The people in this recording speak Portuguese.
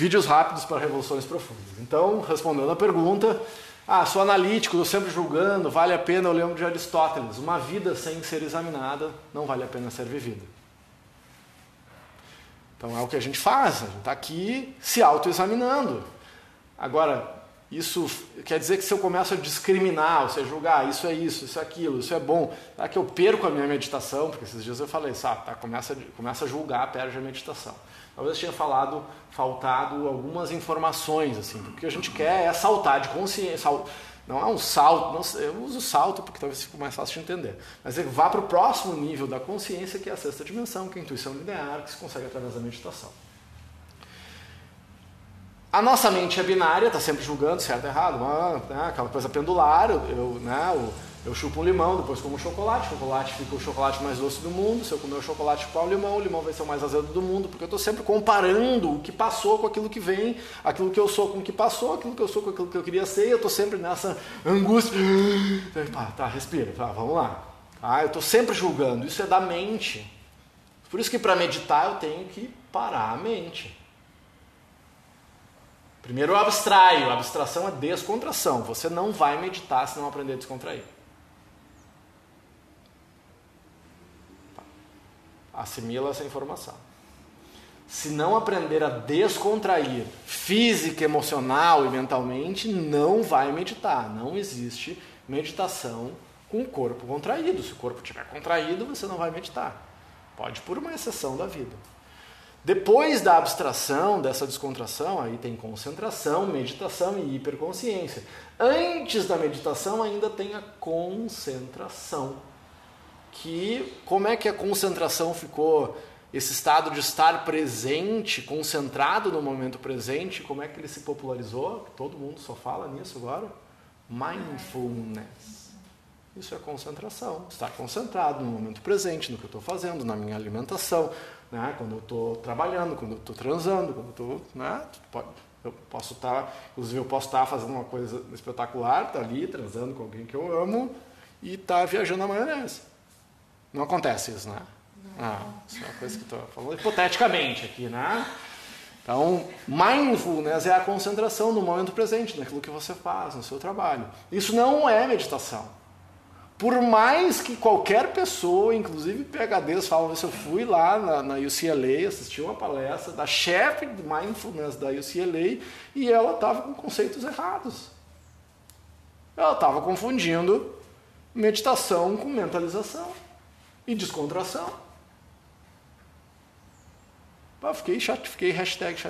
Vídeos rápidos para revoluções profundas. Então, respondendo a pergunta, ah, sou analítico, estou sempre julgando, vale a pena, eu lembro de Aristóteles, uma vida sem ser examinada não vale a pena ser vivida. Então é o que a gente faz, a gente está aqui se autoexaminando. Agora, isso quer dizer que se eu começo a discriminar, ou seja, julgar, isso é isso, isso é aquilo, isso é bom, será que eu perco a minha meditação? Porque esses dias eu falei, sabe, tá, começa, começa a julgar, perde a meditação. Talvez eu tenha falado, faltado algumas informações, assim, porque o que a gente quer é saltar de consciência, não é um salto, não, eu uso salto porque talvez fique mais fácil de entender, mas é vá para o próximo nível da consciência, que é a sexta dimensão, que é a intuição linear, que se consegue através da meditação. A nossa mente é binária, está sempre julgando certo e errado, uma, né, aquela coisa pendular, eu, né, eu, eu chupo um limão, depois como chocolate, o chocolate fica o chocolate mais doce do mundo, se eu comer o chocolate chupar o limão, o limão vai ser o mais azedo do mundo, porque eu estou sempre comparando o que passou com aquilo que vem, aquilo que eu sou com o que passou, aquilo que eu sou com aquilo que eu queria ser, e eu estou sempre nessa angústia. Tá, tá respira, tá, vamos lá. Ah, eu estou sempre julgando, isso é da mente. Por isso que para meditar eu tenho que parar a mente. Primeiro eu abstraio, a abstração é descontração. Você não vai meditar se não aprender a descontrair. Assimila essa informação. Se não aprender a descontrair física, emocional e mentalmente, não vai meditar. Não existe meditação com o corpo contraído. Se o corpo estiver contraído, você não vai meditar. Pode por uma exceção da vida. Depois da abstração, dessa descontração, aí tem concentração, meditação e hiperconsciência. Antes da meditação ainda tem a concentração. Que como é que a concentração ficou esse estado de estar presente, concentrado no momento presente, como é que ele se popularizou? Todo mundo só fala nisso agora. Mindfulness. Isso é concentração, estar concentrado no momento presente, no que eu estou fazendo, na minha alimentação, né? quando eu estou trabalhando, quando eu estou transando, quando eu estou. Né? Eu posso estar, tá, inclusive, eu posso estar tá fazendo uma coisa espetacular, estar tá ali transando com alguém que eu amo e estar viajando na maionese. Não acontece isso, né? Ah, isso é uma coisa que estou falando hipoteticamente aqui, né? Então, mindfulness é a concentração no momento presente, naquilo que você faz, no seu trabalho. Isso não é meditação. Por mais que qualquer pessoa, inclusive PHDs, falam isso, eu fui lá na, na UCLA, assisti uma palestra da chefe de mindfulness da UCLA e ela estava com conceitos errados. Ela estava confundindo meditação com mentalização e descontração. Eu fiquei, fiquei hashtag